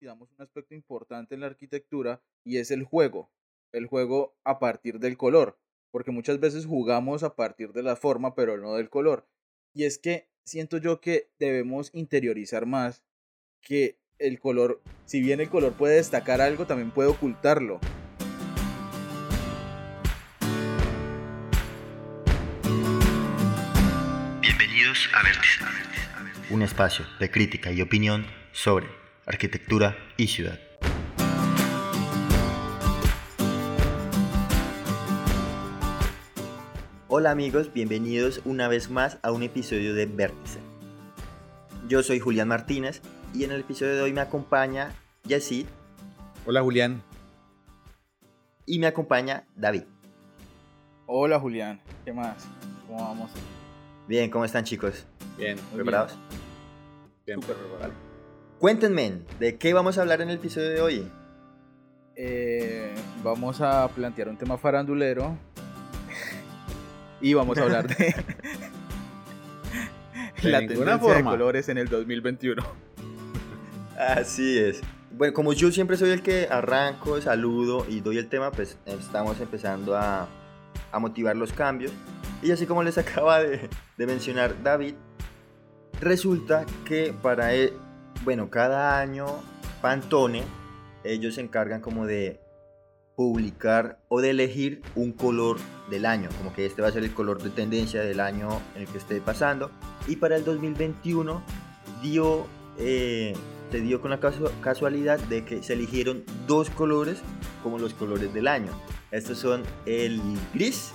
olvidamos un aspecto importante en la arquitectura y es el juego. El juego a partir del color, porque muchas veces jugamos a partir de la forma, pero no del color. Y es que siento yo que debemos interiorizar más que el color, si bien el color puede destacar algo, también puede ocultarlo. Bienvenidos a Vértice, un espacio de crítica y opinión sobre arquitectura y ciudad. Hola amigos, bienvenidos una vez más a un episodio de Vértice. Yo soy Julián Martínez y en el episodio de hoy me acompaña Yesid. Hola Julián. Y me acompaña David. Hola Julián, ¿qué más? ¿Cómo vamos? Bien, ¿cómo están chicos? Bien. ¿Preparados? Bien. Súper preparado. Cuéntenme, ¿de qué vamos a hablar en el episodio de hoy? Eh, vamos a plantear un tema farandulero y vamos a hablar de De la tendencia de forma. colores en el 2021. Así es. Bueno, como yo siempre soy el que arranco, saludo y doy el tema, pues estamos empezando a, a motivar los cambios. Y así como les acaba de, de mencionar David, resulta que para, e- bueno, cada año Pantone, ellos se encargan como de publicar o de elegir un color del año, como que este va a ser el color de tendencia del año en el que esté pasando. Y para el 2021 dio, eh, se dio con la casu- casualidad de que se eligieron dos colores como los colores del año. Estos son el gris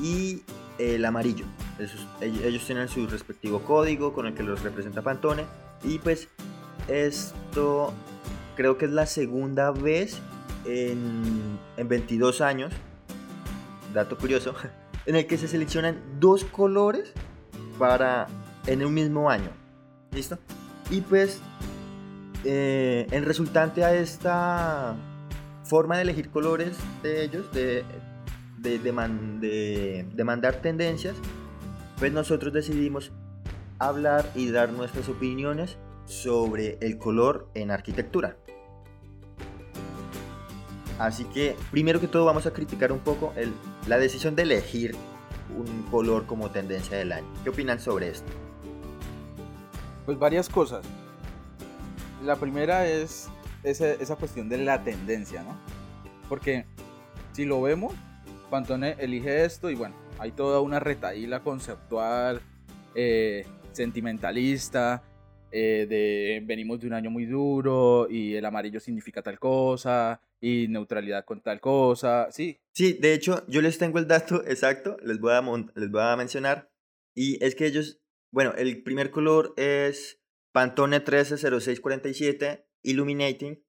y el amarillo. Esos- ellos tienen su respectivo código con el que los representa Pantone. Y pues esto creo que es la segunda vez en, en 22 años, dato curioso, en el que se seleccionan dos colores para en un mismo año. ¿Listo? Y pues eh, en resultante a esta forma de elegir colores de ellos, de, de, de man- de- de mandar tendencias, pues nosotros decidimos hablar y dar nuestras opiniones sobre el color en arquitectura. Así que, primero que todo, vamos a criticar un poco la decisión de elegir un color como tendencia del año. ¿Qué opinan sobre esto? Pues varias cosas. La primera es esa, esa cuestión de la tendencia, ¿no? Porque si lo vemos, Pantone elige esto y bueno, hay toda una retaíla conceptual, eh, sentimentalista, eh, de venimos de un año muy duro y el amarillo significa tal cosa y neutralidad con tal cosa, sí, Sí, de hecho, yo les tengo el dato exacto, les voy a, les voy a mencionar. Y es que ellos, bueno, el primer color es Pantone 130647 Illuminating,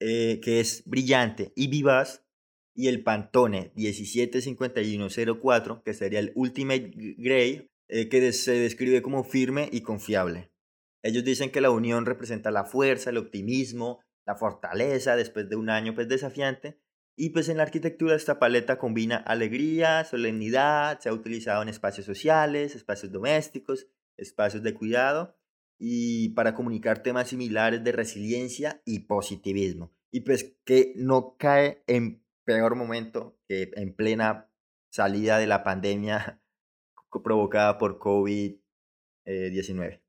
eh, que es brillante y vivaz. Y el Pantone 175104, que sería el Ultimate Gray, eh, que se describe como firme y confiable. Ellos dicen que la unión representa la fuerza, el optimismo, la fortaleza después de un año pues desafiante. Y pues en la arquitectura esta paleta combina alegría, solemnidad, se ha utilizado en espacios sociales, espacios domésticos, espacios de cuidado y para comunicar temas similares de resiliencia y positivismo. Y pues que no cae en peor momento que en plena salida de la pandemia provocada por COVID-19.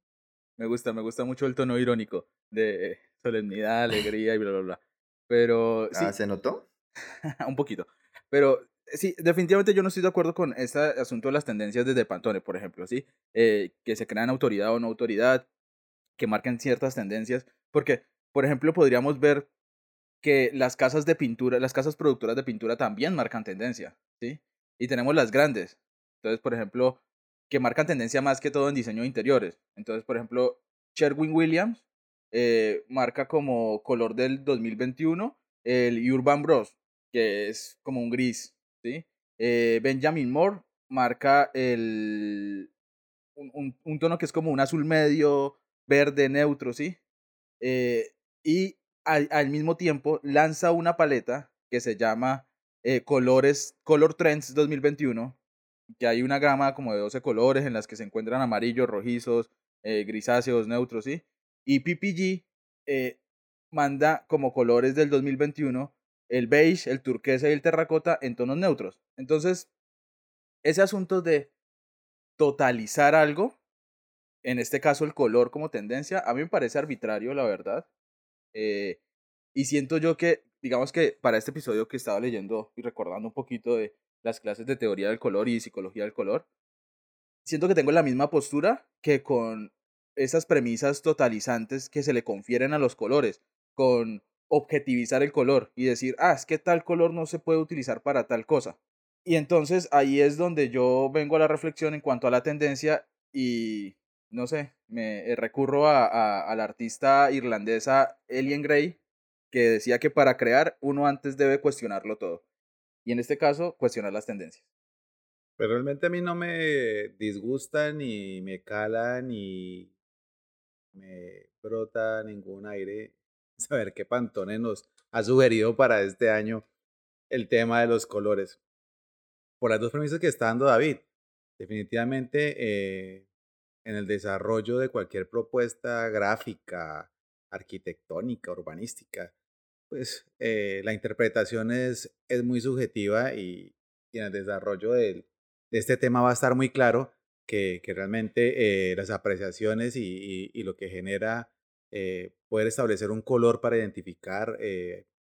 Me gusta, me gusta mucho el tono irónico de solemnidad, alegría y bla, bla, bla. Pero sí, Ah, ¿Se notó? un poquito. Pero sí, definitivamente yo no estoy de acuerdo con este asunto de las tendencias desde Pantone, por ejemplo, ¿sí? Eh, que se crean autoridad o no autoridad, que marquen ciertas tendencias, porque, por ejemplo, podríamos ver que las casas de pintura, las casas productoras de pintura también marcan tendencia, ¿sí? Y tenemos las grandes. Entonces, por ejemplo, que marcan tendencia más que todo en diseño de interiores. Entonces, por ejemplo, Sherwin Williams eh, marca como color del 2021 el Urban Bros, que es como un gris, ¿sí? Eh, Benjamin Moore marca el, un, tono que es como un azul medio, verde neutro, ¿sí? Eh, y al, al mismo tiempo lanza una paleta que se llama Colores, Color Trends 2021, que hay una gama como de 12 colores en las que se encuentran amarillos, rojizos, eh, grisáceos, neutros, ¿sí? Y PPG eh, manda como colores del 2021 el beige, el turquesa y el terracota en tonos neutros. Entonces, ese asunto de totalizar algo, en este caso el color como tendencia, a mí me parece arbitrario, la verdad. Eh, y siento yo que, digamos que para este episodio que estaba leyendo y recordando un poquito de las clases de teoría del color y psicología del color, siento que tengo la misma postura que con esas premisas totalizantes que se le confieren a los colores, con objetivizar el color y decir, ah, es que tal color no se puede utilizar para tal cosa. Y entonces ahí es donde yo vengo a la reflexión en cuanto a la tendencia y, no sé, me recurro a, a, la artista irlandesa Ellen Gray, que decía que para crear uno antes debe cuestionarlo todo. Y en este caso, cuestionar las tendencias. Pero realmente a mí no me disgusta ni me cala ni me brota ningún aire saber qué Pantone nos ha sugerido para este año el tema de los colores. Por las dos premisas que está dando David. Definitivamente eh, en el desarrollo de cualquier propuesta gráfica, arquitectónica, urbanística, pues eh, la interpretación es, es muy subjetiva y, en el desarrollo de, este tema va a estar muy claro que, que realmente eh, las apreciaciones y, y, lo que genera eh, poder establecer un color para identificar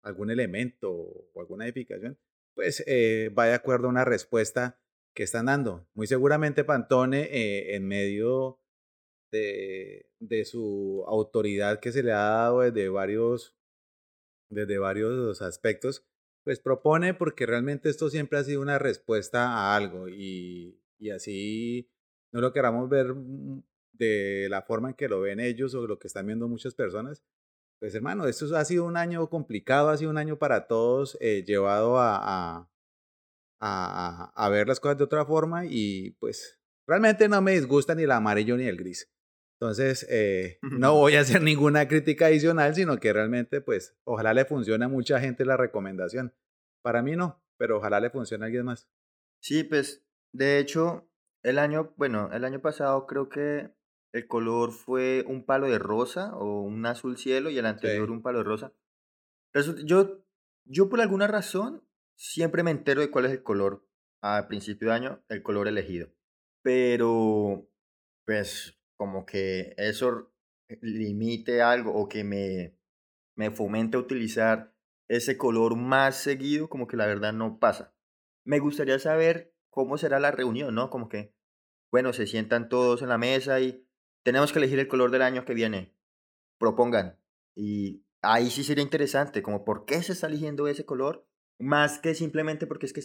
algún elemento o alguna edificación, pues va de acuerdo a una respuesta que están dando. Muy seguramente Pantone, en medio de, de, su autoridad que se le ha dado desde varios desde varios aspectos, pues propone porque realmente esto siempre ha sido una respuesta a algo y, y así no lo queramos ver mm, de la forma en que lo ven ellos o lo que están viendo muchas personas. Pues hermano, esto ha sido un año complicado, ha sido un año para todos, eh, llevado a, a, a, a ver las cosas de otra forma y pues realmente no me disgusta ni el amarillo ni el gris. Entonces, eh, no voy a hacer ninguna crítica adicional, sino que realmente, pues, ojalá le funcione a mucha gente la recomendación. Para mí no, pero ojalá le funcione a alguien más. Sí, pues, de hecho, el año, bueno, el año pasado creo que el color fue un palo de rosa o un azul cielo y el anterior un palo de rosa. yo, yo por alguna razón siempre me entero de cuál es el color a principio de año, el color elegido. Pero, pues, como que eso limite algo o que me, me fomente a utilizar ese color más seguido, como que la verdad no pasa. Me gustaría saber cómo será la reunión, ¿no? Como que, bueno, se sientan todos en la mesa y tenemos que elegir el color del año que viene. Propongan. Y ahí sí sería interesante, como por qué se está eligiendo ese color, más que simplemente porque es que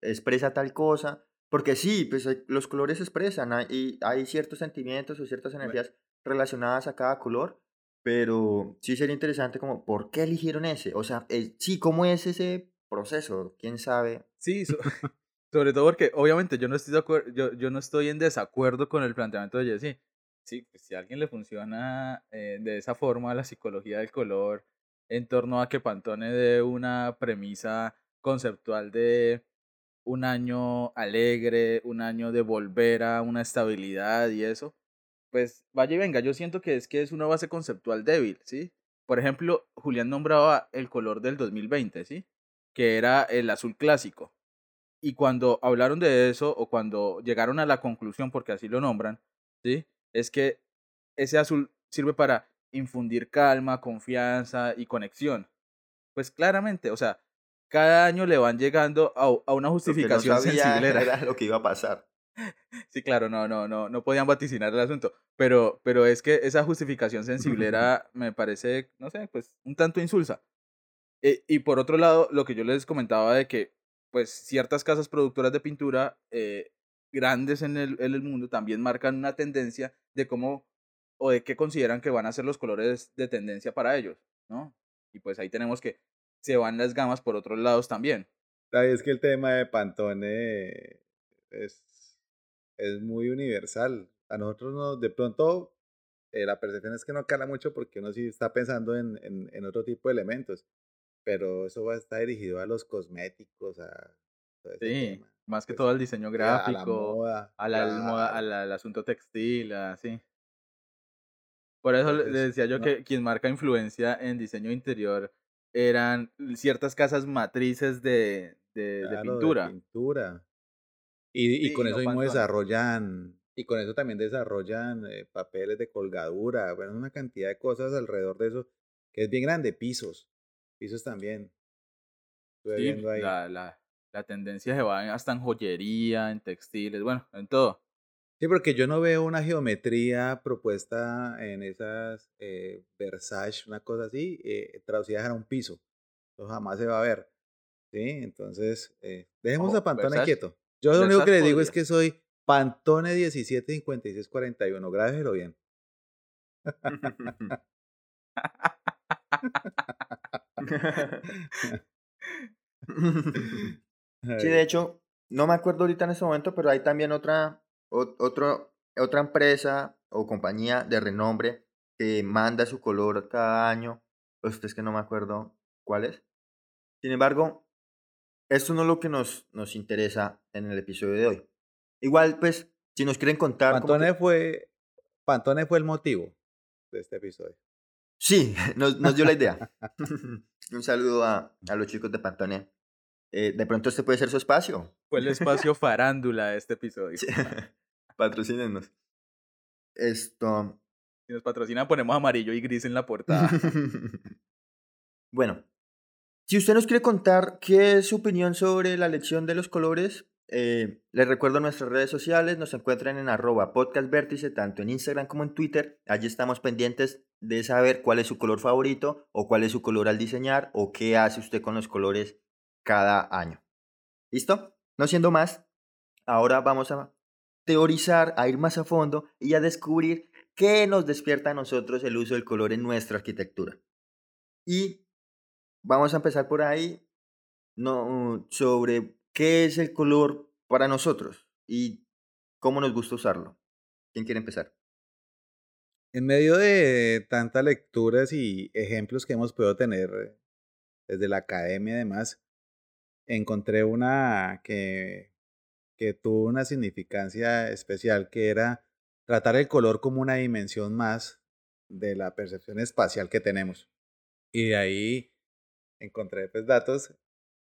expresa tal cosa porque sí, pues los colores expresan y hay ciertos sentimientos o ciertas energías relacionadas a cada color, pero sí sería interesante como, ¿por qué eligieron ese? O sea, eh, sí, ¿cómo es ese proceso? ¿Quién sabe? Sí, sobre todo porque obviamente yo no estoy de acuerdo, yo, yo no estoy en desacuerdo con el planteamiento de Jesse. Sí, pues si a alguien le funciona eh, de esa forma la psicología del color en torno a que Pantone dé una premisa conceptual de un año alegre, un año de volver a una estabilidad y eso, pues vaya y venga, yo siento que es que es una base conceptual débil, ¿sí? Por ejemplo, Julián nombraba el color del 2020, ¿sí? Que era el azul clásico. Y cuando hablaron de eso, o cuando llegaron a la conclusión, porque así lo nombran, ¿sí? Es que ese azul sirve para infundir calma, confianza y conexión. Pues claramente, o sea, cada año le van llegando a, una justificación lo sensible. Era lo que iba a pasar. Sí, claro, no, no, no, no podían vaticinar el asunto, pero, pero es que esa justificación sensiblera me parece, no sé, pues un tanto insulsa. Eh, y por otro lado, lo que yo les comentaba de que, pues, ciertas casas productoras de pintura eh, grandes en el, en el mundo también marcan una tendencia de cómo o de qué consideran que van a ser los colores de tendencia para ellos, ¿no? Y pues ahí tenemos que se van las gamas por otros lados también. Es que el tema de Pantone es, es muy universal. A nosotros no, de pronto eh, la percepción es que no cala mucho porque uno sí está pensando en, en, otro tipo de elementos, pero eso va a estar dirigido a los cosméticos, a sí, más que pues, todo al diseño gráfico, a la moda, al asunto textil, así. Por eso le decía yo no- que quien marca influencia en diseño interior eran ciertas casas matrices de, de, pintura. pintura. Y, y Sí, con y eso no mismo Pantone. desarrollan, y con eso también desarrollan eh, papeles de colgadura, bueno, una cantidad de cosas alrededor de eso, que es bien grande, pisos, pisos también. Estuve Sí, viendo ahí. la, la, la tendencia se va hasta en joyería, en textiles, bueno, en todo. Sí, porque yo no veo una geometría propuesta en esas eh, Versace, una cosa así, eh, traducidas a un piso. Eso jamás se va a ver. ¿Sí? Entonces, eh, dejemos a Pantone Versace- quieto. Yo lo único que le digo es que soy Pantone 175641. Grábelo bien. Sí, de hecho, no me acuerdo ahorita en este momento, pero hay también otra, ot- otro, otra empresa o compañía de renombre que manda su color cada año. Pues es que no me acuerdo cuál es. Sin embargo, esto no es lo que nos, nos interesa en el episodio de hoy. Igual, pues, si nos quieren contar... Pantone que- fue, Pantone fue el motivo de este episodio. Sí, nos, nos dio la idea. Un saludo a, a los chicos de Pantone. Eh, de pronto este puede ser su espacio. Fue el espacio farándula de este episodio. Sí. Patrocínenos. Esto. Si nos patrocinan, ponemos amarillo y gris en la portada. bueno, si usted nos quiere contar qué es su opinión sobre la elección de los colores, eh, les recuerdo nuestras redes sociales, nos encuentran en arroba podcastvértice, tanto en Instagram como en Twitter. Allí estamos pendientes de saber cuál es su color favorito o cuál es su color al diseñar o qué hace usted con los colores cada año. ¿Listo? No siendo más, ahora vamos a teorizar, a ir más a fondo y a descubrir qué nos despierta a nosotros el uso del color en nuestra arquitectura. Y vamos a empezar por ahí no, sobre qué es el color para nosotros y cómo nos gusta usarlo. ¿Quién quiere empezar? En medio de tantas lecturas y ejemplos que hemos podido tener eh, desde la academia, además, encontré una que, que tuvo una significancia especial, que era tratar el color como una dimensión más de la percepción espacial que tenemos. Y de ahí encontré pues, datos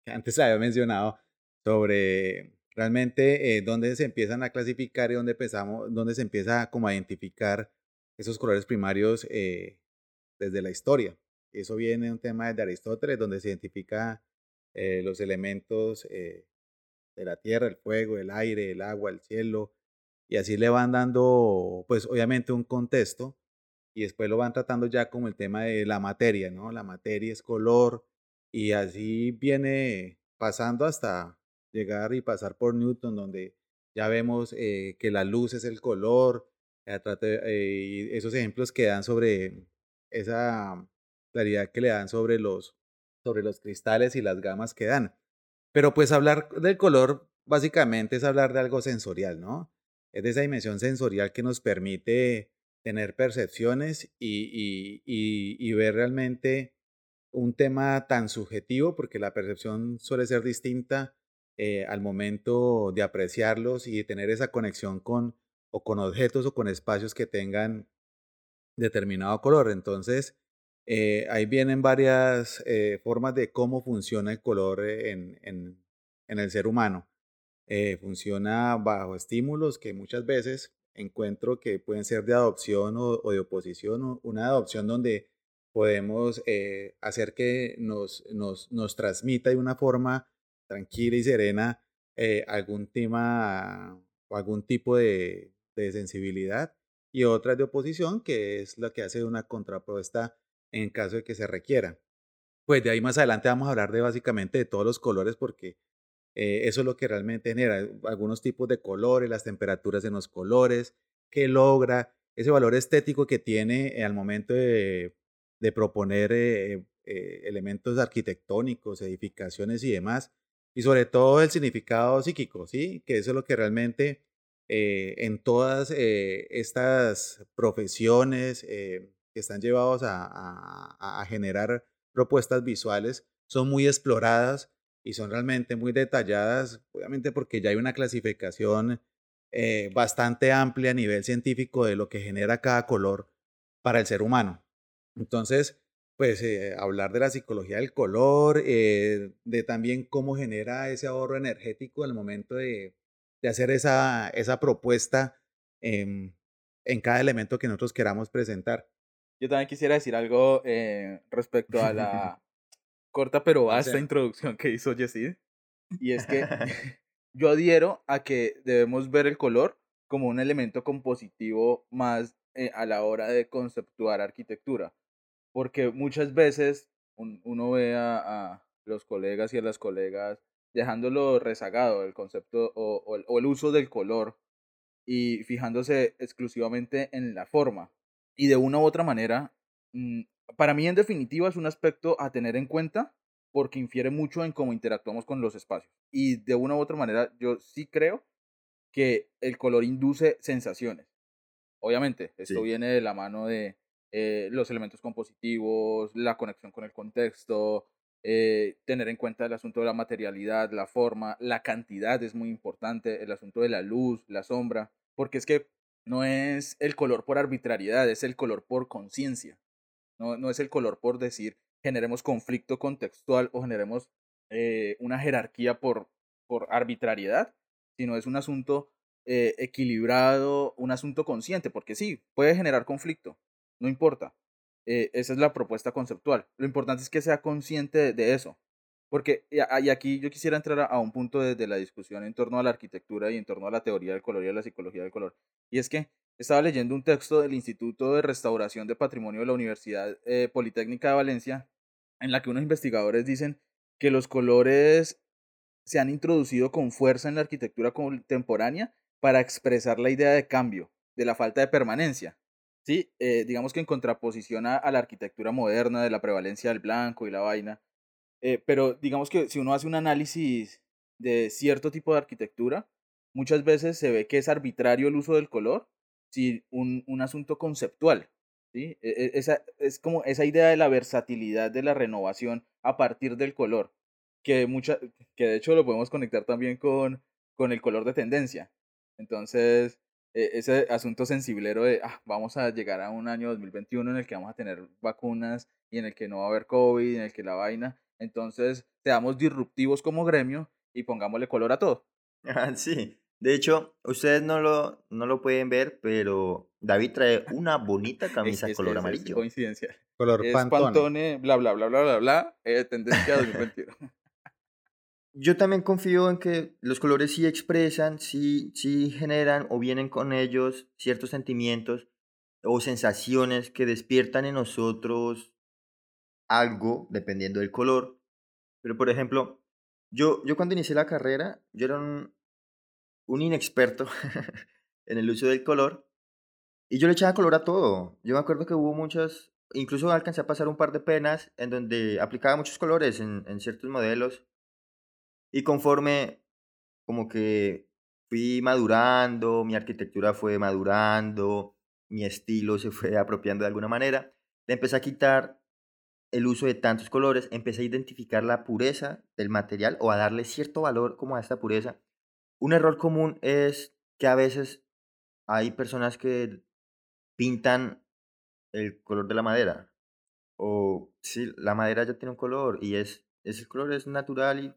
que antes había mencionado sobre realmente eh, dónde se empiezan a clasificar y dónde, empezamos, dónde se empieza como a identificar esos colores primarios eh, desde la historia. Eso viene de un tema de Aristóteles, donde se identifica eh, los elementos eh, de la tierra, el fuego, el aire, el agua, el cielo, y así le van dando, pues obviamente un contexto, y después lo van tratando ya como el tema de la materia, ¿no? La materia es color, y así viene pasando hasta llegar y pasar por Newton, donde ya vemos eh, que la luz es el color, eh, eh, esos ejemplos que dan sobre esa claridad que le dan sobre los, sobre los cristales y las gamas que dan. Pero pues hablar del color básicamente es hablar de algo sensorial, ¿no? Es de esa dimensión sensorial que nos permite tener percepciones y, ver realmente un tema tan subjetivo, porque la percepción suele ser distinta eh, al momento de apreciarlos y tener esa conexión con o con objetos o con espacios que tengan determinado color. Entonces, eh, ahí vienen varias eh, formas de cómo funciona el color eh, en, en- en el ser humano. Eh, funciona bajo estímulos que muchas veces encuentro que pueden ser de adopción o, o de oposición. Una adopción donde podemos eh, hacer que nos, nos, nos transmita de una forma tranquila y serena eh, algún tema o algún tipo de, de sensibilidad y otra de oposición que es la que hace una contrapropuesta en caso de que se requiera. Pues de ahí más adelante vamos a hablar de básicamente de todos los colores porque eh, eso es lo que realmente genera algunos tipos de colores, las temperaturas en los colores, que logra ese valor estético que tiene eh, al momento de, de proponer eh, eh, elementos arquitectónicos, edificaciones y demás, y sobre todo el significado psíquico, ¿sí? Que eso es lo que realmente eh, en todas eh, estas profesiones eh, que están llevados a, a- a generar propuestas visuales son muy exploradas y son realmente muy detalladas, obviamente porque ya hay una clasificación eh, bastante amplia a nivel científico de lo que genera cada color. para el ser humano. Entonces, pues eh, hablar de la psicología del color, eh, de también cómo genera ese ahorro energético en el momento de, de hacer esa, esa propuesta en cada elemento que nosotros queramos presentar. Yo también quisiera decir algo eh, respecto a la corta pero vasta introducción que hizo Jessid. Y es que yo adhiero a que debemos ver el color como un elemento compositivo más eh, a la hora de conceptuar arquitectura. Porque muchas veces uno ve a, los colegas y a las colegas dejándolo rezagado el concepto o, el uso del color y fijándose exclusivamente en la forma. Y de una u otra manera, mm, para mí en definitiva es un aspecto a tener en cuenta porque infiere mucho en cómo interactuamos con los espacios. Y de una u otra manera yo sí creo que el color induce sensaciones. Obviamente, esto viene de la mano de eh, los elementos compositivos, la conexión con el contexto, eh, tener en cuenta el asunto de la materialidad, la forma, la cantidad es muy importante, el asunto de la luz, la sombra, porque es que no es el color por arbitrariedad, es el color por conciencia. No, no es el color por decir generemos conflicto contextual o generemos eh, una jerarquía por, por arbitrariedad, sino es un asunto eh, equilibrado, un asunto consciente, porque sí, puede generar conflicto, no importa. Eh, esa es la propuesta conceptual. Lo importante es que sea consciente de, eso. Porque, y aquí yo quisiera entrar a, un punto de, la discusión en torno a la arquitectura y en torno a la teoría del color y a la psicología del color. Y es que estaba leyendo un texto del Instituto de Restauración de Patrimonio de la Universidad eh, Politécnica de Valencia, en la que unos investigadores dicen que los colores se han introducido con fuerza en la arquitectura contemporánea para expresar la idea de cambio, de la falta de permanencia. Sí, eh, digamos que en contraposición a, la arquitectura moderna de la prevalencia del blanco y la vaina. Eh, pero digamos que si uno hace un análisis de cierto tipo de arquitectura, muchas veces se ve que es arbitrario el uso del color, sí, un, un asunto conceptual. ¿sí? E, e, esa, es como esa idea de la versatilidad de la renovación a partir del color, que, mucha, que de hecho lo podemos conectar también con, con el color de tendencia. Entonces, e, ese asunto sensiblero de, ah, vamos a llegar a un año 2021 en el que vamos a tener vacunas y en el que no va a haber COVID, en el que la vaina. Entonces, seamos disruptivos como gremio y pongámosle color a todo. sí, de hecho, ustedes no lo, no lo pueden ver, pero David trae una bonita camisa de color amarillo. Es coincidencia. Color es pantone. bla, bla, bla, bla, bla, bla, eh, tendencia 2021. Yo también confío en que los colores sí expresan, sí, sí generan o vienen con ellos ciertos sentimientos o sensaciones que despiertan en nosotros algo, dependiendo del color. Pero, por ejemplo, yo, yo cuando inicié la carrera, yo era un, inexperto en el uso del color y yo le echaba color a todo. Yo me acuerdo que hubo muchas, incluso alcancé a pasar un par de penas en donde aplicaba muchos colores en, en ciertos modelos y conforme como que fui madurando, mi arquitectura fue madurando, mi estilo se fue apropiando de alguna manera, le empecé a quitar el uso de tantos colores, empecé a identificar la pureza del material o a darle cierto valor como a esta pureza. Un error común es que a veces hay personas que pintan el color de la madera o si la madera ya tiene un color y es ese color es natural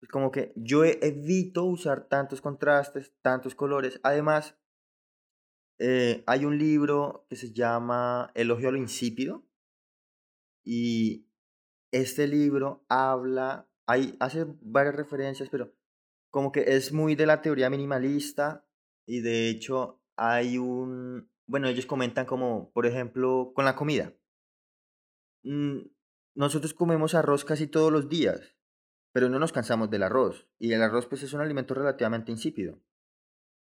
y como que yo e, evito usar tantos contrastes, tantos colores. Además, eh, hay un libro que se llama Elogio a lo insípido. Y este libro habla, hay, hace varias referencias, pero como que es muy de la teoría minimalista. Y de hecho, hay un. Bueno, ellos comentan como, por ejemplo, con la comida. Mm, nosotros comemos arroz casi todos los días pero no nos cansamos del arroz. Y el arroz pues es un alimento relativamente insípido.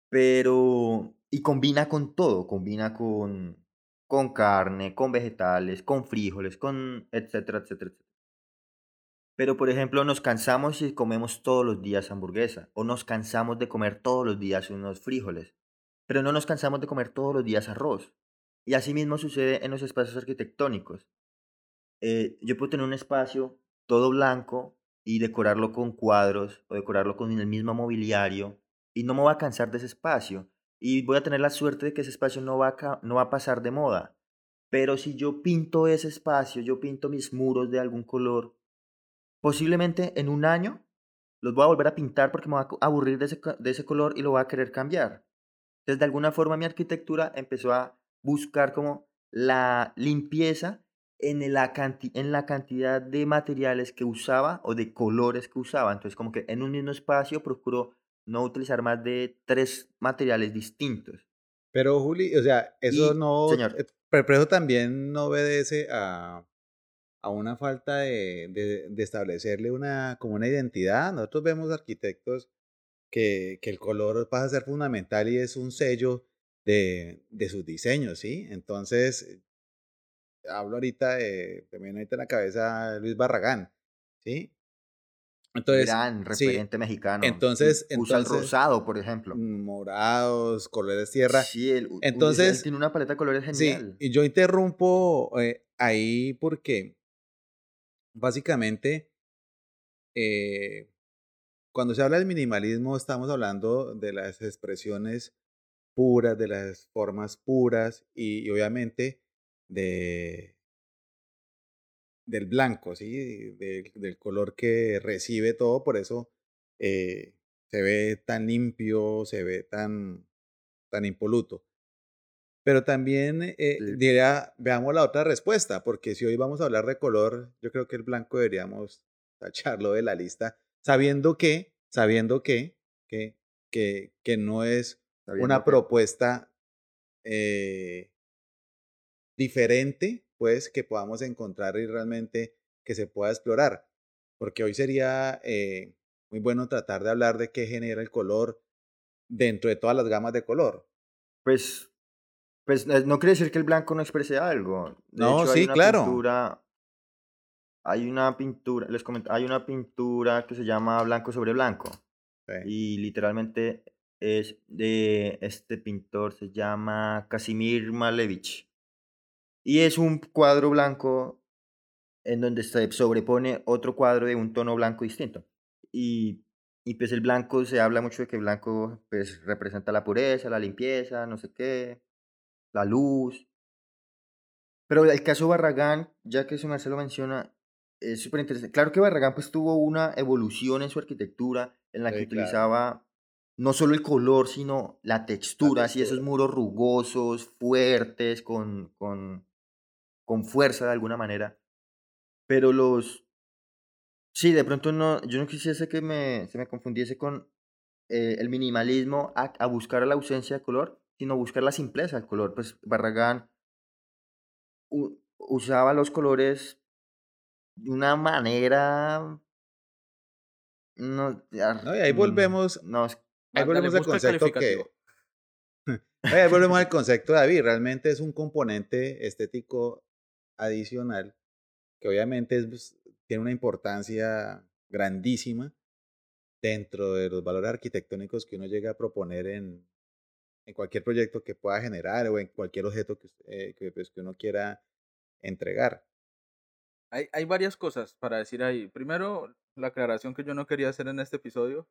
Pero, y combina con todo, combina con, con carne, con vegetales, con frijoles, con etcétera, etcétera, etcétera. Pero, por ejemplo, nos cansamos si comemos todos los días hamburguesa, o nos cansamos de comer todos los días unos frijoles, pero no nos cansamos de comer todos los días arroz. Y así mismo sucede en los espacios arquitectónicos. Eh, yo puedo tener un espacio todo blanco, y decorarlo con cuadros o decorarlo con el mismo mobiliario y no me voy a cansar de ese espacio y voy a tener la suerte de que ese espacio no va a, no va a pasar de moda. Pero si yo pinto ese espacio, yo pinto mis muros de algún color, posiblemente en un año los voy a volver a pintar porque me voy a aburrir de ese, de ese color y lo voy a querer cambiar. Entonces, de alguna forma, mi arquitectura empezó a buscar como la limpieza en la, en la cantidad de materiales que usaba o de colores que usaba. Entonces, como que en un mismo espacio procuro no utilizar más de tres materiales distintos. Pero, Juli, o sea, eso no. Señor. Eh, pero eso también no obedece a, a una falta de, de, establecerle una, como una identidad. Nosotros vemos arquitectos que, que, el color pasa a ser fundamental y es un sello de, de sus diseños, ¿sí? Entonces, hablo ahorita de, también ahorita en la cabeza Luis Barragán, ¿sí? Entonces, Gran referente mexicano. Entonces, usa el rosado, por ejemplo. Morados, colores tierra. Sí, él, entonces tiene una paleta de colores genial. Sí, y yo interrumpo eh, ahí porque básicamente eh, cuando se habla del minimalismo estamos hablando de las expresiones puras, de las formas puras y obviamente de, del blanco, ¿sí? del color que recibe todo, por eso eh, se ve tan limpio, se ve tan, tan impoluto. Pero también eh, diría, veamos la otra respuesta, porque si hoy vamos a hablar de color, yo creo que el blanco deberíamos tacharlo de la lista, sabiendo que, sabiendo que, que, que, que no es una propuesta eh, diferente, pues, que podamos encontrar y realmente que se pueda explorar. Porque hoy sería eh, muy bueno tratar de hablar de qué genera el color dentro de todas las gamas de color. Pues, pues no quiere decir que el blanco no exprese algo. no, sí, claro. hay una pintura, les comento, hay una pintura que se llama Blanco sobre Blanco. Y literalmente es de este pintor, se llama Casimir Malevich. Y es un cuadro blanco en donde se sobrepone otro cuadro de un tono blanco distinto. Y, y pues el blanco, se habla mucho de que el blanco pues representa la pureza, la limpieza, no sé qué, la luz. Pero el caso Barragán, ya que su Marcelo menciona, es súper interesante. Claro que Barragán pues tuvo una evolución en su arquitectura en la que utilizaba no solo el color, sino la textura, así esos muros rugosos, fuertes, con, con, con fuerza de alguna manera. Pero los... Sí, de pronto no, yo no quisiese que me, se me confundiese con eh, el minimalismo a, buscar la ausencia de color, sino buscar la simpleza del color. Pues Barragán usaba los colores de una manera... No, y ahí volvemos, no, ahí volvemos al concepto que... ahí volvemos al concepto de David, realmente es un componente estético adicional que obviamente es, pues, tiene una importancia grandísima dentro de los valores arquitectónicos que uno llega a proponer en, en cualquier proyecto que pueda generar o en cualquier objeto que, eh, que, pues, que uno quiera entregar. Hay, hay varias cosas para decir ahí. Primero, la aclaración que yo no quería hacer en este episodio,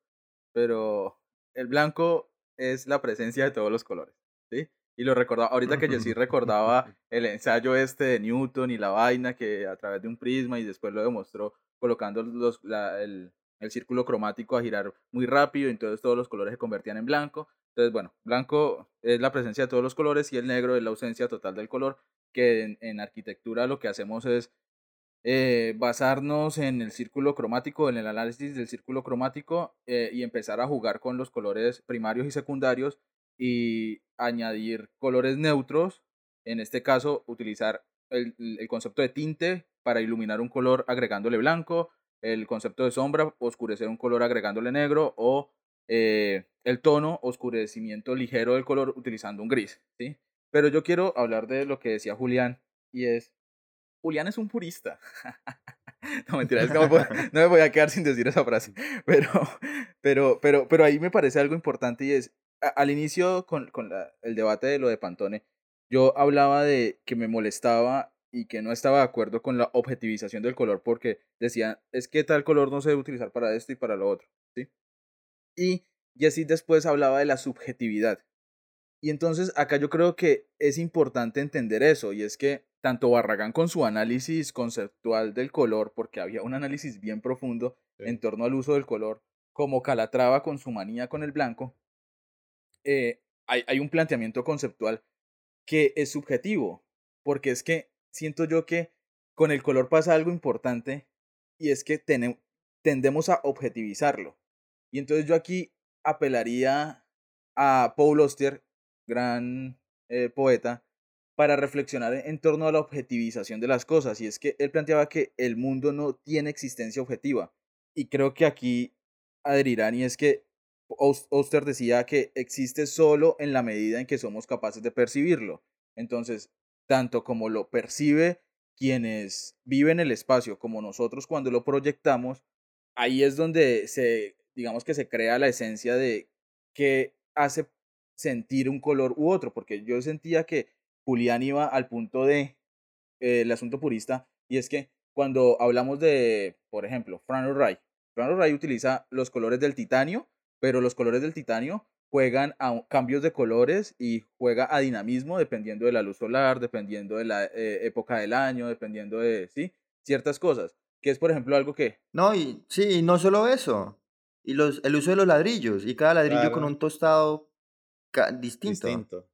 pero el blanco es la presencia de todos los colores, ¿sí? Y lo recordaba, ahorita que yo sí recordaba el ensayo este de Newton y la vaina que a través de un prisma y después lo demostró colocando los, el, el, círculo cromático a girar muy rápido y entonces todos los colores se convertían en blanco. Entonces, bueno, blanco es la presencia de todos los colores y el negro es la ausencia total del color, que en, arquitectura lo que hacemos es eh, basarnos en el círculo cromático, en el análisis del círculo cromático eh, y empezar a jugar con los colores primarios y secundarios y añadir colores neutros, en este caso utilizar el, concepto de tinte para iluminar un color agregándole blanco, el concepto de sombra, oscurecer un color agregándole negro o eh, el tono, oscurecimiento ligero del color utilizando un gris. ¿sí? Pero yo quiero hablar de lo que decía Julián y es, Julián es un purista. no mentira, no, me voy a quedar sin decir esa frase, pero, pero, pero, pero ahí me parece algo importante y es, al inicio con, con la, el debate de lo de Pantone, yo hablaba de que me molestaba y que no estaba de acuerdo con la objetivización del color porque decían, es que tal color no se debe utilizar para esto y para lo otro, ¿sí? Y así después hablaba de la subjetividad. Y entonces acá yo creo que es importante entender eso, y es que tanto Barragán con su análisis conceptual del color, porque había un análisis bien profundo en torno al uso del color, como Calatrava con su manía con el blanco, eh, hay, un planteamiento conceptual que es subjetivo, porque es que siento yo que con el color pasa algo importante y es que tendemos a objetivizarlo. Y entonces yo aquí apelaría a Paul Oster, gran eh, poeta, para reflexionar en torno a la objetivización de las cosas. Y es que él planteaba que el mundo no tiene existencia objetiva. Y creo que aquí adherirán y es que Oster decía que existe solo en la medida en que somos capaces de percibirlo. Entonces, tanto como lo percibe quienes viven el espacio como nosotros cuando lo proyectamos, ahí es donde se, digamos que se crea la esencia de qué hace sentir un color u otro, porque yo sentía que Julián iba al punto de eh, el asunto purista, y es que cuando hablamos de, por ejemplo, Fran Ray, Fran Ray utiliza los colores del titanio, pero los colores del titanio juegan a cambios de colores y juega a dinamismo dependiendo de la luz solar, dependiendo de la eh, época del año, dependiendo de, ¿sí? Ciertas cosas, que es por ejemplo algo que... No, y sí, no solo eso, y los, el uso de los ladrillos, y cada ladrillo con un tostado distinto. distinto.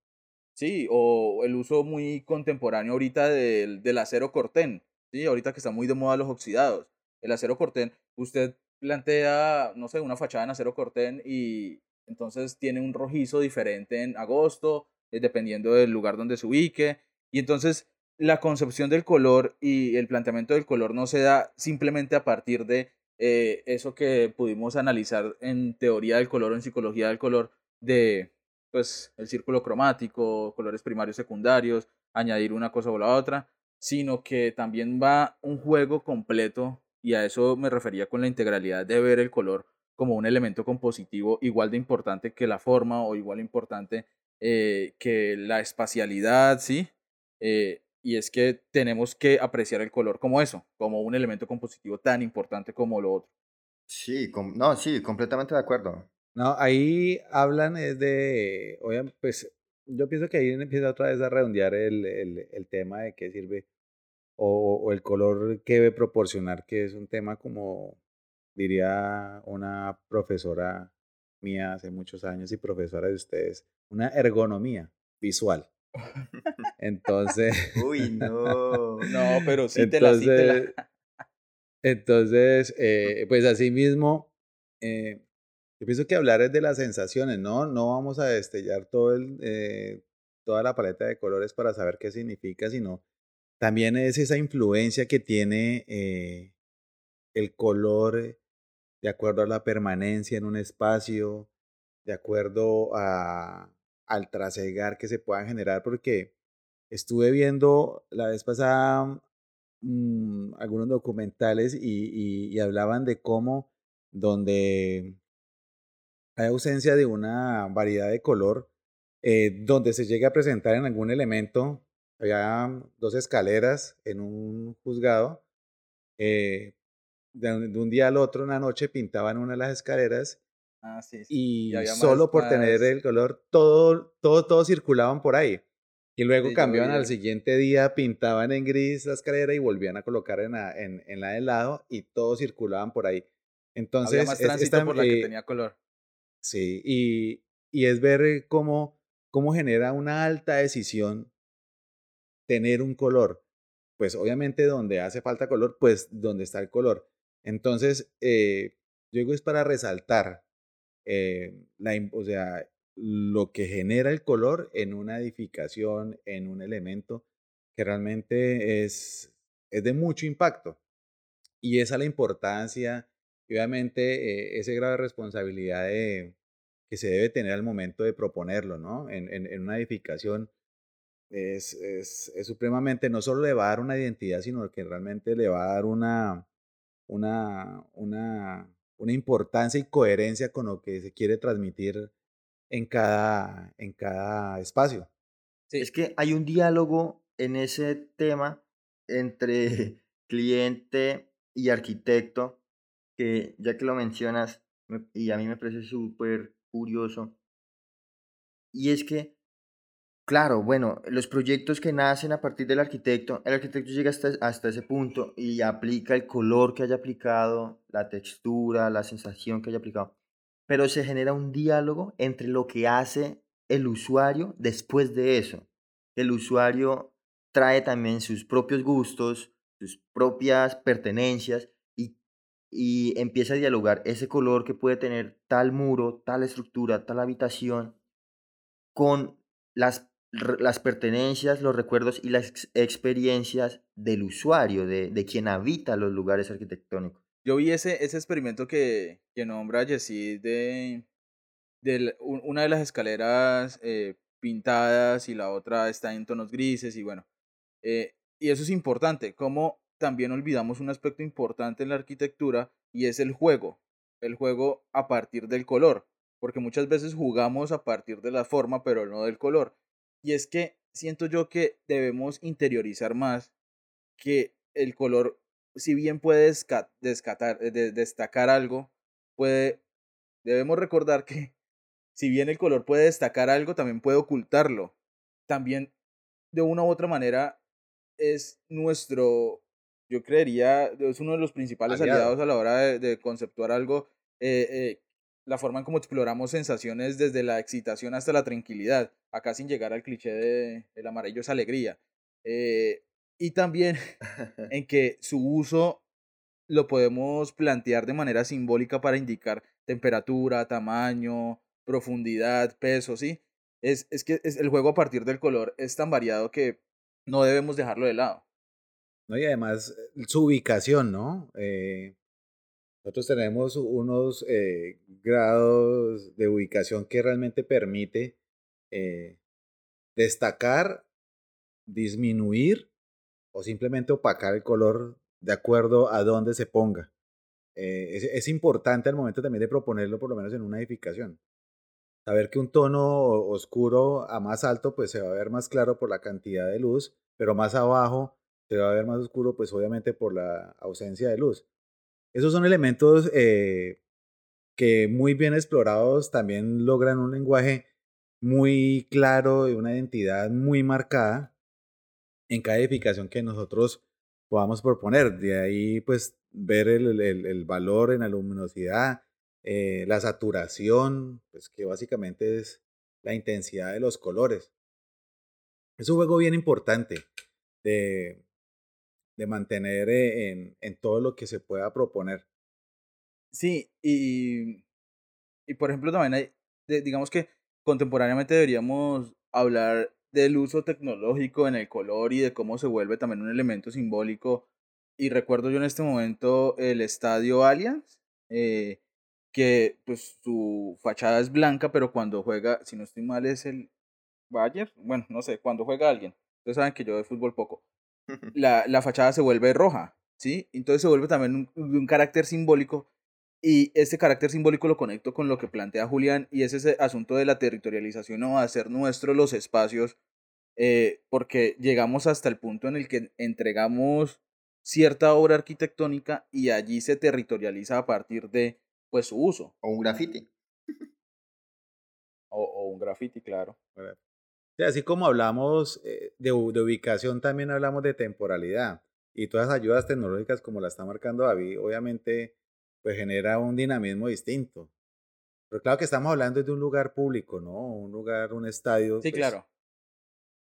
Sí, o el uso muy contemporáneo ahorita del, del acero cortén, ¿sí? Ahorita que está muy de moda los oxidados. El acero cortén, usted plantea, no sé, una fachada en acero cortén y entonces tiene un rojizo diferente en agosto, eh, dependiendo del lugar donde se ubique. Y entonces la concepción del color y el planteamiento del color no se da simplemente a partir de eh, eso que pudimos analizar en teoría del color o en psicología del color, de pues el círculo cromático, colores primarios, secundarios, añadir una cosa o la otra, sino que también va un juego completo y a eso me refería con la integralidad de ver el color como un elemento compositivo igual de importante que la forma o igual importante eh, que la espacialidad, ¿sí? Eh, y es que tenemos que apreciar el color como eso, como un elemento compositivo tan importante como lo otro. Sí, no, sí, completamente de acuerdo. No, ahí hablan es de, oigan, pues yo pienso que ahí empieza otra vez a redondear el, el, el tema de qué sirve o, o, el color que debe proporcionar, que es un tema como diría una profesora mía hace muchos años y profesora de ustedes, una ergonomía visual. Entonces. Uy, no. No, pero sí te la, sí te la. Entonces, eh, pues así mismo, eh, yo pienso que hablar es de las sensaciones, ¿no? No vamos a destellar todo el, eh, toda la paleta de colores para saber qué significa, sino también es esa influencia que tiene el color de acuerdo a la permanencia en un espacio, de acuerdo a, al trasegar que se puedan generar, porque estuve viendo la vez pasada mm, algunos documentales y, y, hablaban de cómo donde hay ausencia de una variedad de color, eh, donde se llega a presentar en algún elemento, había dos escaleras en un juzgado, eh, de, un día al otro, una noche, pintaban una de las escaleras ah, sí, y, solo por tener el color, todo, todo, todo circulaban por ahí. Y luego cambiaban al siguiente día, pintaban en gris la escalera y volvían a colocar en la, en, en la de lado y todos circulaban por ahí. Entonces, Había más tránsito por la que eh, tenía color. Sí, y, y es ver cómo, cómo genera una alta decisión tener un color. Pues obviamente donde hace falta color, pues donde está el color. Entonces, eh, yo digo es para resaltar eh, la, o lo que genera el color en una edificación, en un elemento que realmente es, es de mucho impacto. Y esa es la importancia y obviamente eh, ese grado de responsabilidad que se debe tener al momento de proponerlo, ¿no? En, una edificación es, es, supremamente, no solo le va a dar una identidad, sino que realmente le va a dar una, una, una, una importancia y coherencia con lo que se quiere transmitir en cada, en cada espacio. Es que hay un diálogo en ese tema entre cliente y arquitecto que ya que lo mencionas y a mí me parece súper curioso y es que Claro, bueno, los proyectos que nacen a partir del arquitecto, el arquitecto llega hasta, hasta ese punto y aplica el color que haya aplicado, la textura, la sensación que haya aplicado, pero se genera un diálogo entre lo que hace el usuario después de eso. El usuario trae también sus propios gustos, sus propias pertenencias y, y empieza a dialogar ese color que puede tener tal muro, tal estructura, tal habitación con las las pertenencias, los recuerdos y las experiencias del usuario, de, de, quien habita los lugares arquitectónicos. Yo vi ese, ese experimento que, que nombra Jessie de, de una de las escaleras eh, pintadas y la otra está en tonos grises y bueno, eh, y eso es importante, como también olvidamos un aspecto importante en la arquitectura y es el juego, el juego a partir del color, porque muchas veces jugamos a partir de la forma pero no del color y es que siento yo que debemos interiorizar más que el color, si bien puede descatar, eh, destacar algo, puede, debemos recordar que si bien el color puede destacar algo, también puede ocultarlo. También, de una u otra manera, es nuestro, yo creería, es uno de los principales aliados a la hora de, conceptuar algo, eh, eh, la forma en cómo exploramos sensaciones desde la excitación hasta la tranquilidad, acá sin llegar al cliché de el amarillo es alegría. Eh, y también en que su uso lo podemos plantear de manera simbólica para indicar temperatura, tamaño, profundidad, peso, ¿sí? Es, es que el juego a partir del color es tan variado que no debemos dejarlo de lado. No, y además su ubicación, ¿no? Eh, nosotros tenemos unos eh, grados de ubicación que realmente permite eh, destacar, disminuir o simplemente opacar el color de acuerdo a dónde se ponga. Eh, es, importante al momento también de proponerlo, por lo menos en una edificación. Saber que un tono oscuro a más alto, pues se va a ver más claro por la cantidad de luz, pero más abajo se va a ver más oscuro, pues obviamente por la ausencia de luz. Esos son elementos eh, que muy bien explorados también logran un lenguaje muy claro y una identidad muy marcada en cada edificación que nosotros podamos proponer. De ahí, pues, ver el, valor en la luminosidad, eh, la saturación, pues, que básicamente es la intensidad de los colores. Es un juego bien importante de, de mantener eh, en, en, todo lo que se pueda proponer. Sí, y, y por ejemplo también hay, digamos que contemporáneamente deberíamos hablar del uso tecnológico en el color y de cómo se vuelve también un elemento simbólico. Y recuerdo yo en este momento el estadio Allianz, eh, que pues su fachada es blanca, pero cuando juega, si no estoy mal, es el Bayern, bueno, no sé, cuando juega alguien. Ustedes saben que yo de fútbol poco la, la fachada se vuelve roja, ¿sí? Entonces se vuelve también un, un, carácter simbólico y este carácter simbólico lo conecto con lo que plantea Julián y es ese asunto de la territorialización o hacer nuestros los espacios eh, porque llegamos hasta el punto en el que entregamos cierta obra arquitectónica y allí se territorializa a partir de pues su uso. O un graffiti. O, o un graffiti, claro así como hablamos eh, de, ubicación, también hablamos de temporalidad. Y todas las ayudas tecnológicas, como la está marcando David, obviamente, pues genera un dinamismo distinto. Pero claro que estamos hablando de un lugar público, ¿no? Un lugar, un estadio. Sí, pues claro.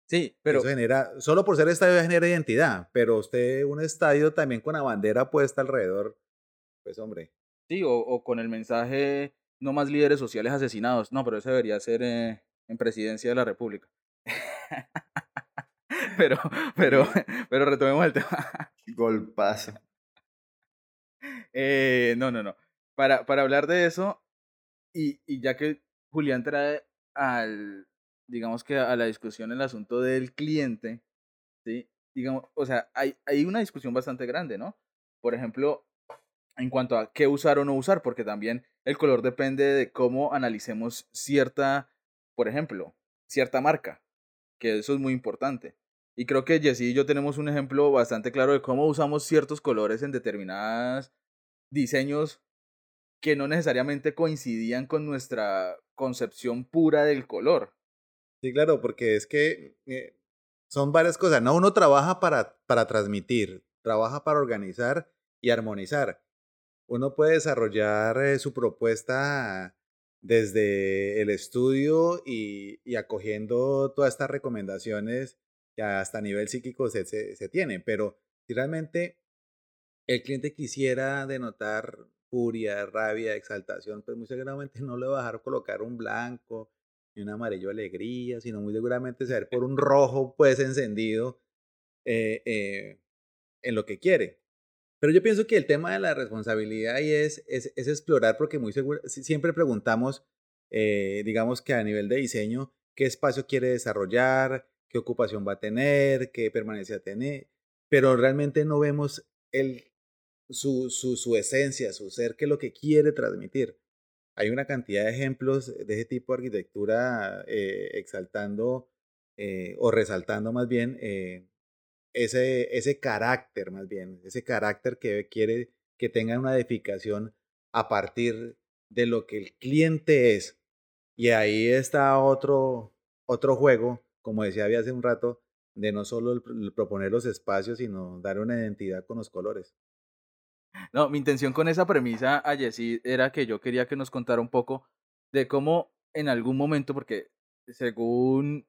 Sí, pero. Eso genera, solo por ser estadio genera identidad, pero usted, un estadio también con la bandera puesta alrededor, pues hombre. Sí, o, con el mensaje no más líderes sociales asesinados. No, pero eso debería ser eh, en presidencia de la República. pero, pero, pero retomemos el tema. Golpazo. Eh, no, no, no. Para, para hablar de eso, y, y ya que Julián trae al, digamos que a la discusión el asunto del cliente, ¿sí? Digamos, o sea, hay, hay una discusión bastante grande, ¿no? Por ejemplo, en cuanto a qué usar o no usar, porque también el color depende de cómo analicemos cierta, por ejemplo, cierta marca que eso es muy importante. Y creo que Jessy y yo tenemos un ejemplo bastante claro de cómo usamos ciertos colores en determinados diseños que no necesariamente coincidían con nuestra concepción pura del color. Sí, claro, porque es que eh, son varias cosas, ¿no? Uno trabaja para, para transmitir, trabaja para organizar y armonizar. Uno puede desarrollar eh, su propuesta desde el estudio y, y, acogiendo todas estas recomendaciones que hasta a nivel psíquico se, se, se tienen, pero si realmente el cliente quisiera denotar furia, rabia, exaltación, pues muy seguramente no le va a dejar colocar un blanco ni un amarillo alegría, sino muy seguramente se por un rojo pues encendido eh, eh, en lo que quiere. Pero yo pienso que el tema de la responsabilidad ahí es, es, es explorar porque muy seguro, siempre preguntamos, eh, digamos que a nivel de diseño, qué espacio quiere desarrollar, qué ocupación va a tener, qué permanencia tiene, pero realmente no vemos el, su, su, su esencia, su ser, qué es lo que quiere transmitir. Hay una cantidad de ejemplos de ese tipo de arquitectura eh, exaltando eh, o resaltando más bien ese, ese carácter, más bien, ese carácter que quiere que tenga una edificación a partir de lo que el cliente es. Y ahí está otro, otro juego, como decía había hace un rato, de no solo proponer los espacios, sino dar una identidad con los colores. No, mi intención con esa premisa a Jessy era que yo quería que nos contara un poco de cómo en algún momento, porque según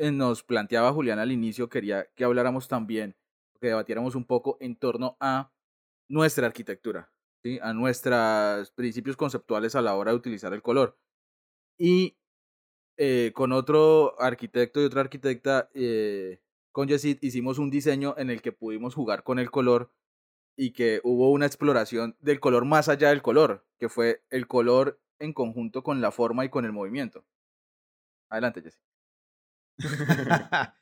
nos planteaba Julián al inicio, quería que habláramos también, que debatiéramos un poco en torno a nuestra arquitectura, a nuestros principios conceptuales a la hora de utilizar el color. Y eh, con otro arquitecto y otra arquitecta, eh, con Jessie, hicimos un diseño en el que pudimos jugar con el color y que hubo una exploración del color más allá del color, que fue el color en conjunto con la forma y con el movimiento. Adelante, Jesse.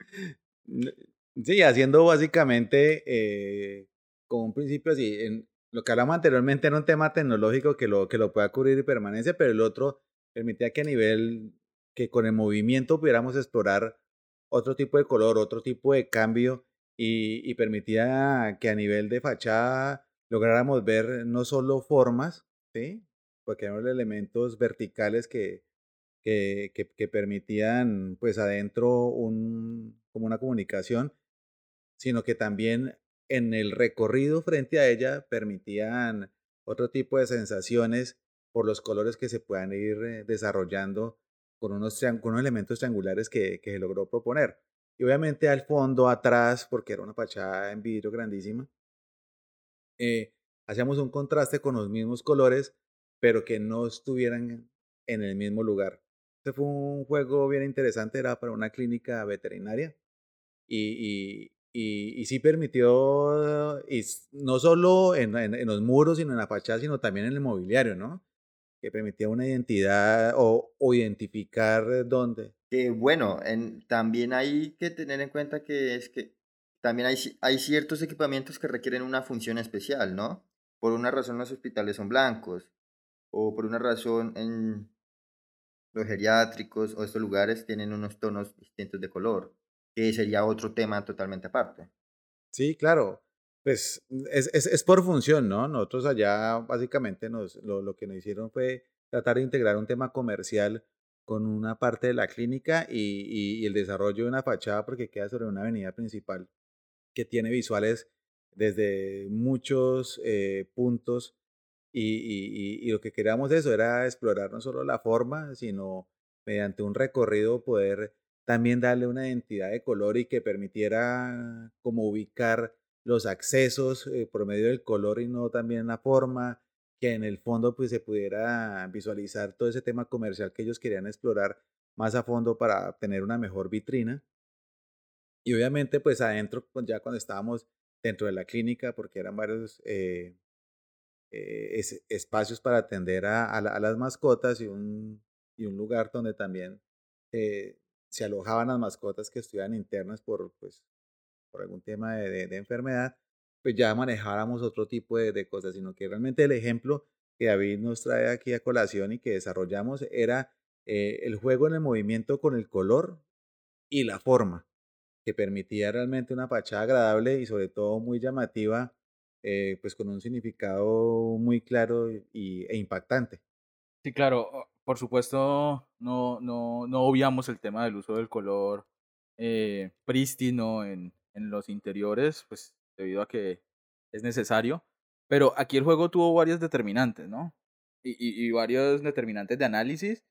sí, haciendo básicamente eh, con un principio así, lo que hablamos anteriormente era un tema tecnológico que lo, que lo pueda cubrir y permanencia, pero el otro permitía que a nivel, que con el movimiento pudiéramos explorar otro tipo de color, otro tipo de cambio y, permitía que a nivel de fachada lográramos ver no solo formas, ¿sí? porque eran elementos verticales que, que, permitían pues adentro un, como una comunicación, sino que también en el recorrido frente a ella permitían otro tipo de sensaciones por los colores que se puedan ir eh, desarrollando con unos, con unos elementos triangulares que, que se logró proponer. Y obviamente al fondo, atrás, porque era una fachada en vidrio grandísima, eh, hacíamos un contraste con los mismos colores, pero que no estuvieran en el mismo lugar. Este fue un juego bien interesante, era para una clínica veterinaria y, y, y, sí permitió, y no solo en, en, los muros, sino en la fachada, sino también en el mobiliario, ¿no? Que permitía una identidad o, o identificar dónde, que bueno, en, también hay que tener en cuenta que es que también hay, hay ciertos equipamientos que requieren una función especial, ¿no? Por una razón los hospitales son blancos, o por una razón en los geriátricos o estos lugares tienen unos tonos distintos de color, que sería otro tema totalmente aparte. Sí, claro. Pues es, es, es por función, ¿no? Nosotros allá básicamente nos, lo, lo que nos hicieron fue tratar de integrar un tema comercial con una parte de la clínica y, el desarrollo de una fachada porque queda sobre una avenida principal que tiene visuales desde muchos eh, puntos y, lo que queríamos eso era explorar no solo la forma, sino mediante un recorrido poder también darle una identidad de color y que permitiera como ubicar los accesos eh, por medio del color y no también la forma, que en el fondo pues se pudiera visualizar todo ese tema comercial que ellos querían explorar más a fondo para obtener una mejor vitrina. Y obviamente pues adentro, pues, ya cuando estábamos dentro de la clínica, porque eran varios eh, eh, espacios para atender a, las mascotas y un, lugar donde también eh, se alojaban las mascotas que estuvieran internas por, pues, algún tema de enfermedad, pues ya manejáramos otro tipo de, cosas, sino que realmente el ejemplo que David nos trae aquí a colación y que desarrollamos era eh, el juego en el movimiento con el color y la forma, que permitía realmente una fachada agradable y sobre todo muy llamativa, eh, pues con un significado muy claro y, e impactante. Sí, claro. por supuesto, no, no, no obviamos el tema del uso del color eh, prístino en, en los interiores, pues debido a que es necesario. Pero aquí el juego tuvo varias determinantes, ¿no? Y, y, y varios determinantes de análisis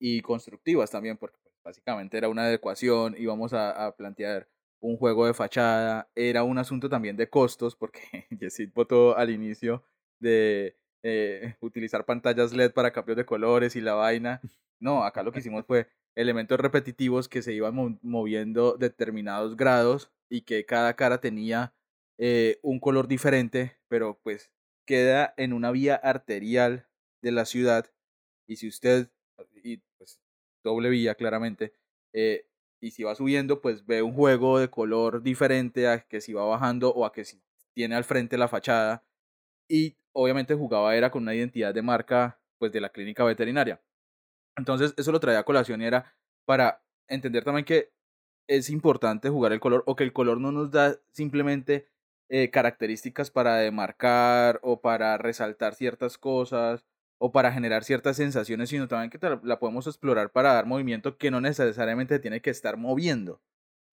y constructivas también, porque pues, básicamente era una adecuación, íbamos a, a plantear un juego de fachada, era un asunto también de costos, porque Yesid votó al inicio de eh, utilizar pantallas LED para cambios de colores y la vaina. No, acá lo que hicimos fue elementos repetitivos que se iban moviendo determinados grados y que cada cara tenía eh, un color diferente, pero pues queda en una vía arterial de la ciudad y si usted, y pues doble vía claramente, eh, y si va subiendo, pues ve un juego de color diferente a que si va bajando o a que si tiene al frente la fachada y obviamente jugaba era con una identidad de marca pues de la clínica veterinaria. Entonces eso lo traía a colación y era para entender también que es importante jugar el color o que el color no nos da simplemente eh, características para demarcar o para resaltar ciertas cosas o para generar ciertas sensaciones, sino también que la podemos explorar para dar movimiento que no necesariamente tiene que estar moviendo.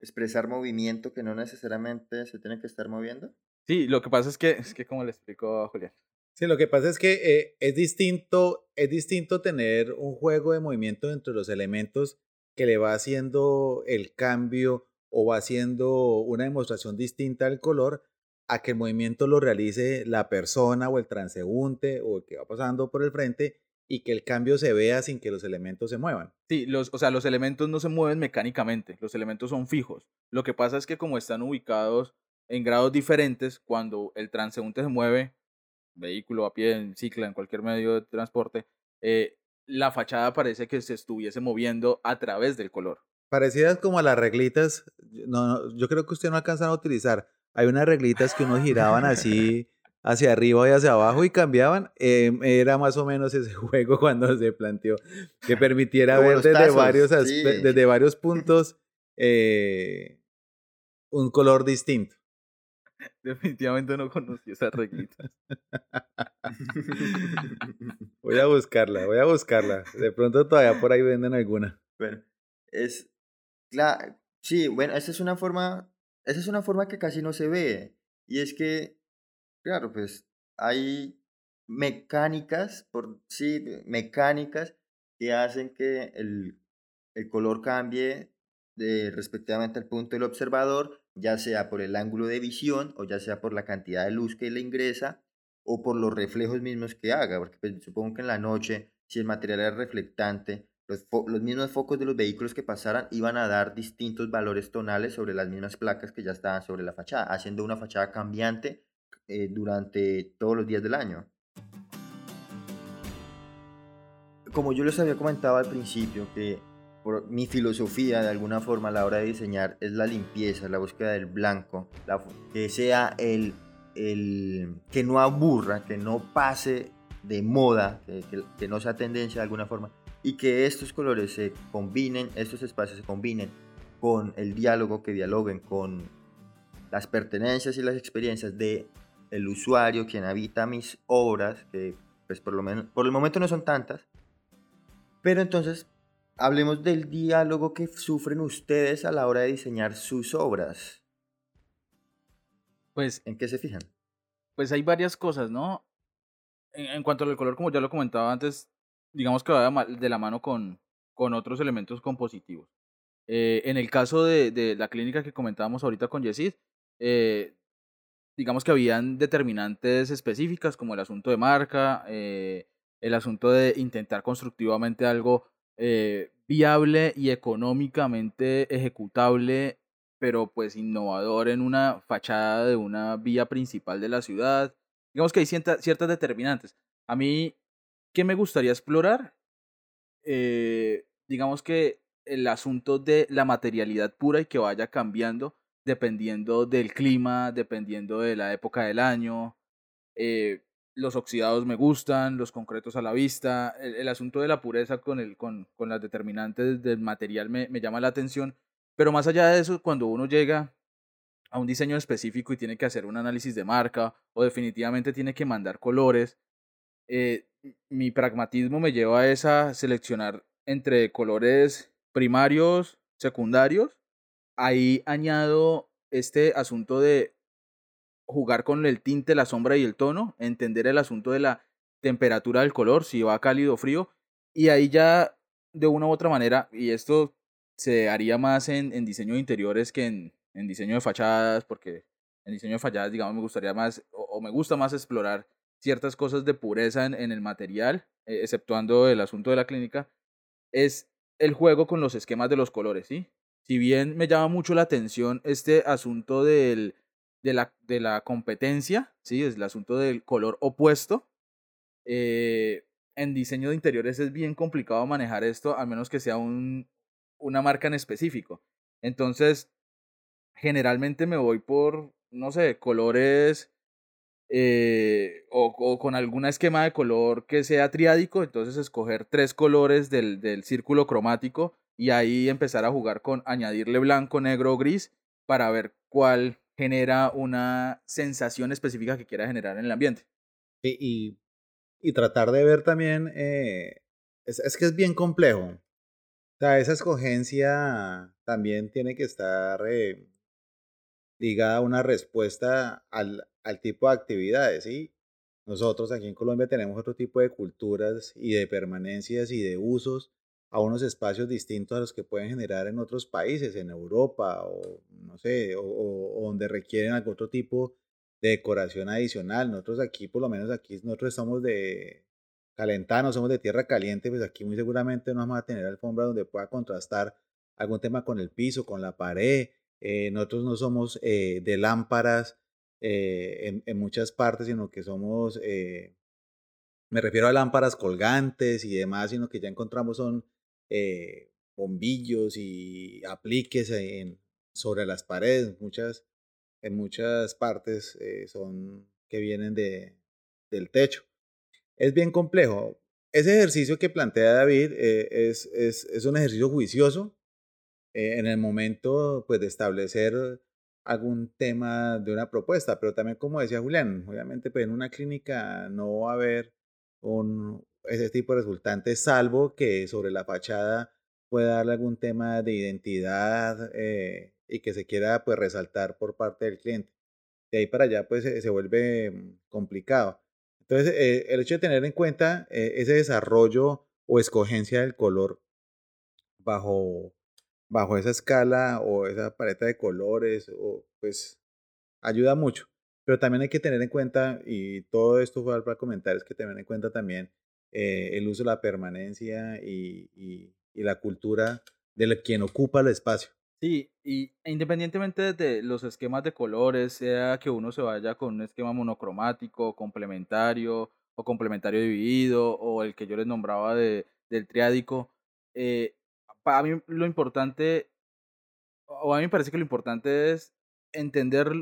Expresar movimiento que no necesariamente se tiene que estar moviendo. Sí, lo que pasa es que, es que como le explicó a Julián. Sí, lo que pasa es que eh, es, distinto, es distinto tener un juego de movimiento entre los elementos que le va haciendo el cambio o va haciendo una demostración distinta al color a que el movimiento lo realice la persona o el transeúnte o el que va pasando por el frente y que el cambio se vea sin que los elementos se muevan. Sí, los, o sea, los elementos no se mueven mecánicamente, los elementos son fijos. Lo que pasa es que como están ubicados en grados diferentes cuando el transeúnte se mueve, vehículo, a pie, en cicla, en cualquier medio de transporte, eh, la fachada parece que se estuviese moviendo a través del color. Parecidas como a las reglitas, no, yo creo que usted no alcanzan a utilizar. Hay unas reglitas que uno giraban así hacia arriba y hacia abajo y cambiaban. Em, era más o menos ese juego cuando se planteó que permitiera ver desde varios, desde varios puntos eh, un color distinto. Definitivamente no conocí esas reglitas. voy a buscarla, voy a buscarla. De pronto todavía por ahí venden alguna. Bueno, es claro, sí, bueno, esa es una forma, esa es una forma que casi no se ve. Y es que, claro, pues hay mecánicas, por sí, mecánicas que hacen que el, el color cambie de, respectivamente al punto del observador ya sea por el ángulo de visión o ya sea por la cantidad de luz que le ingresa o por los reflejos mismos que haga, porque pues, supongo que en la noche, si el material era reflectante, los, los, mismos focos de los vehículos que pasaran iban a dar distintos valores tonales sobre las mismas placas que ya estaban sobre la fachada, haciendo una fachada cambiante eh, durante todos los días del año. Como yo les había comentado al principio, que mi filosofía de alguna forma a la hora de diseñar es la limpieza, la búsqueda del blanco, que sea el, el, que no aburra, que no pase de moda, que, que, no sea tendencia de alguna forma, y que estos colores se combinen, estos espacios se combinen con el diálogo, que dialoguen con las pertenencias y las experiencias de el usuario quien habita mis obras, que pues por lo menos por el momento no son tantas, pero entonces Hablemos del diálogo que sufren ustedes a la hora de diseñar sus obras. Pues, ¿En qué se fijan? Pues hay varias cosas, ¿no? En, cuanto al color, como ya lo comentaba antes, digamos que va de la mano con, con otros elementos compositivos. Eh, en el caso de, de, la clínica que comentábamos ahorita con Yesid, eh, digamos que habían determinantes específicas como el asunto de marca, eh, el asunto de intentar constructivamente algo eh, viable y económicamente ejecutable, pero pues innovador en una fachada de una vía principal de la ciudad. Digamos que hay ciertas determinantes. A mí, ¿qué me gustaría explorar? Eh, digamos que el asunto de la materialidad pura y que vaya cambiando dependiendo del clima, dependiendo de la época del año. Eh, los oxidados me gustan, los concretos a la vista, el, asunto de la pureza con, el, con, con las determinantes del material me, me, llama la atención, pero más allá de eso, cuando uno llega a un diseño específico y tiene que hacer un análisis de marca o definitivamente tiene que mandar colores, eh, mi pragmatismo me lleva a esa seleccionar entre colores primarios, secundarios. Ahí añado este asunto de jugar con el tinte, la sombra y el tono, entender el asunto de la temperatura del color, si va cálido o frío, y ahí ya de una u otra manera, y esto se haría más en, en diseño de interiores que en, en, diseño de fachadas, porque en diseño de fachadas, digamos, me gustaría más, o, me gusta más explorar ciertas cosas de pureza en, en el material, eh, exceptuando el asunto de la clínica, es el juego con los esquemas de los colores, ¿sí? Si bien me llama mucho la atención este asunto del, de, la, de la competencia, ¿sí? Es el asunto del color opuesto, eh, en diseño de interiores es bien complicado manejar esto, a menos que sea un, una marca en específico. Entonces, generalmente me voy por, no sé, colores eh, o, con alguna esquema de color que sea triádico, entonces escoger tres colores del, del círculo cromático y ahí empezar a jugar con añadirle blanco, negro o gris para ver cuál genera una sensación específica que quiera generar en el ambiente. y y tratar de ver también, eh, es, que es bien complejo. O sea, esa escogencia también tiene que estar eh, ligada a una respuesta al, al tipo de actividades, ¿sí? Nosotros aquí en Colombia tenemos otro tipo de culturas y de permanencias y de usos a unos espacios distintos a los que pueden generar en otros países, en Europa o no sé, o, donde requieren algún otro tipo de decoración adicional. Nosotros aquí, por lo menos aquí, nosotros somos de calentano, somos de tierra caliente, pues aquí muy seguramente no vamos a tener alfombra donde pueda contrastar algún tema con el piso, con la pared. Eh, nosotros no somos eh, de lámparas eh, en, muchas partes, sino que somos, me refiero a lámparas colgantes y demás, sino que ya encontramos son bombillos y apliques en, sobre las paredes. Muchas en muchas partes eh, son que vienen de, del techo. Es bien complejo. Ese ejercicio que plantea David eh, es, es, es, un ejercicio juicioso eh, en el momento pues, de establecer algún tema de una propuesta, pero también como decía Julián, obviamente pues, en una clínica no va a haber un, ese tipo de resultante, salvo que sobre la fachada pueda darle algún tema de identidad y que se quiera pues resaltar por parte del cliente. De ahí para allá pues se, vuelve mm, complicado. Entonces eh, el hecho de tener en cuenta eh, ese desarrollo o escogencia del color bajo, bajo esa escala o esa paleta de colores o pues ayuda mucho. Pero también hay que tener en cuenta, y todo esto fue para comentar, es que tener en cuenta también eh, el uso de la permanencia y, y, y la cultura de quien ocupa el espacio. Sí, y e independientemente de los esquemas de colores, sea que uno se vaya con un esquema monocromático, complementario o complementario dividido, o el que yo les nombraba de, del triádico, eh, para mí lo importante, o a mí me parece que lo importante es entender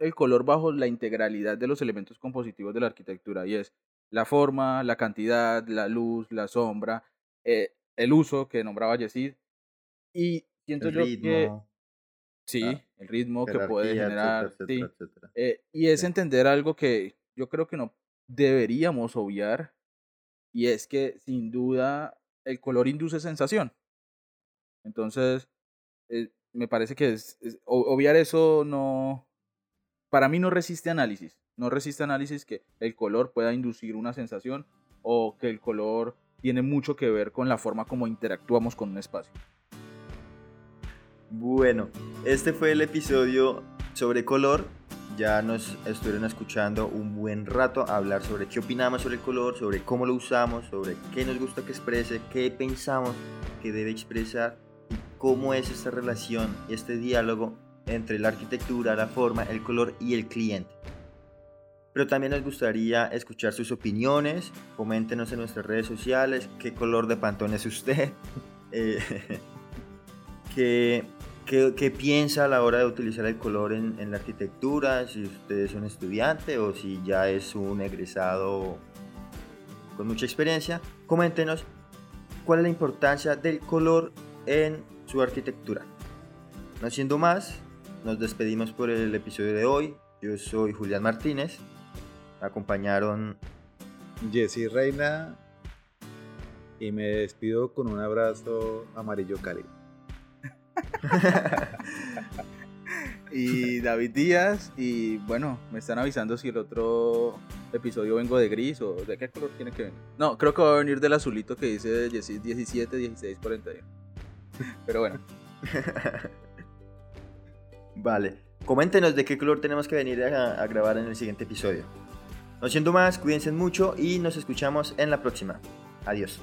el color bajo la integralidad de los elementos compositivos de la arquitectura, y es la forma, la cantidad, la luz, la sombra, eh, el uso que nombraba Yesid, y Siento el yo ritmo, que sí, ah, el ritmo que puede generar, etcétera, sí. etcétera. Eh, y es Sí. entender algo que yo creo que no deberíamos obviar, y es que sin duda el color induce sensación. Entonces, eh, me parece que es, es- obviar eso no, para mí no resiste análisis. No resiste análisis que el color pueda inducir una sensación o que el color tiene mucho que ver con la forma como interactuamos con un espacio. Bueno, este fue el episodio sobre color. Ya nos estuvieron escuchando un buen rato hablar sobre qué opinamos sobre el color, sobre cómo lo usamos, sobre qué nos gusta que exprese, qué pensamos que debe expresar cómo es esta relación este diálogo entre la arquitectura, la forma, el color y el cliente. Pero también nos gustaría escuchar sus opiniones. Coméntenos en nuestras redes sociales qué color de pantón es usted. Eh, qué, qué- qué piensa a la hora de utilizar el color en, en la arquitectura, si usted es un estudiante o si ya es un egresado con mucha experiencia. Coméntenos cuál es la importancia del color en su arquitectura. No siendo más, nos despedimos por el episodio de hoy. Yo soy Julián Martínez. Me acompañaron Jessy Reina. Y me despido con un abrazo amarillo cálido. y David Díaz. Y bueno, me están avisando si el otro episodio vengo de gris o de qué color tiene que venir. No, creo que va a venir del azulito que dice 17, 16, 41. Pero bueno. vale. Coméntenos de qué color tenemos que venir a, grabar en el siguiente episodio. No siendo más, cuídense mucho y nos escuchamos en la próxima. Adiós.